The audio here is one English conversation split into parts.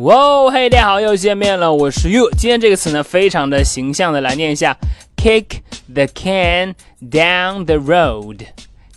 哇，嘿，大家好，又见面了，我是 you。今天这个词呢，非常的形象的来念一下：kick the can down the road。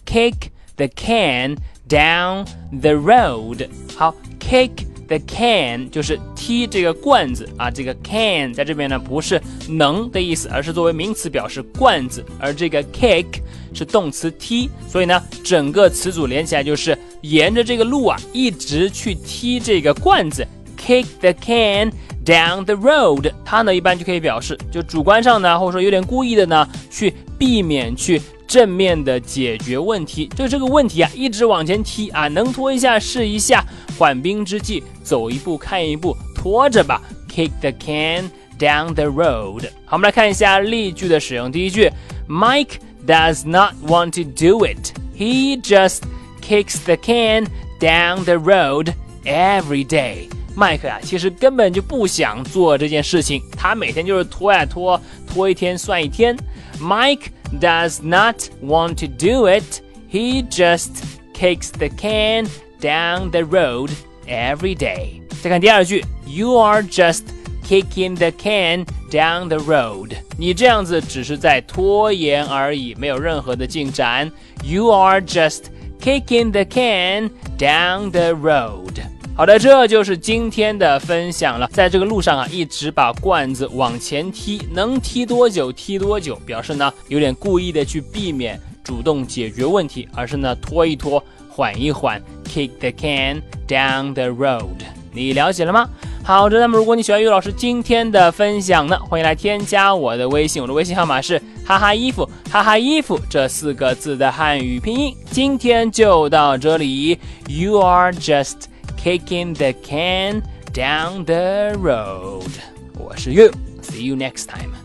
kick the can down the road。好，kick the can 就是踢这个罐子啊，这个 can 在这边呢不是能的意思，而是作为名词表示罐子，而这个 kick 是动词踢，所以呢，整个词组连起来就是沿着这个路啊，一直去踢这个罐子。Kick the can down the road，它呢一般就可以表示，就主观上呢，或者说有点故意的呢，去避免去正面的解决问题，就这个问题啊，一直往前踢啊，能拖一下是一下，缓兵之计，走一步看一步，拖着吧。Kick the can down the road。好，我们来看一下例句的使用。第一句，Mike does not want to do it. He just kicks the can down the road every day. 麦克呀，其实根本就不想做这件事情，他每天就是拖呀拖，拖一天算一天。Mike does not want to do it. He just kicks the can down the road every day. 再看第二句，You are just kicking the can down the road. 你这样子只是在拖延而已，没有任何的进展。You are just kicking the can down the road. 好的，这就是今天的分享了。在这个路上啊，一直把罐子往前踢，能踢多久踢多久，表示呢有点故意的去避免主动解决问题，而是呢拖一拖，缓一缓，kick the can down the road。你了解了吗？好的，那么如果你喜欢于老师今天的分享呢，欢迎来添加我的微信，我的微信号码是哈哈衣服哈哈衣服这四个字的汉语拼音。今天就到这里，You are just。Kicking the can down the road. 我是 You. See you next time.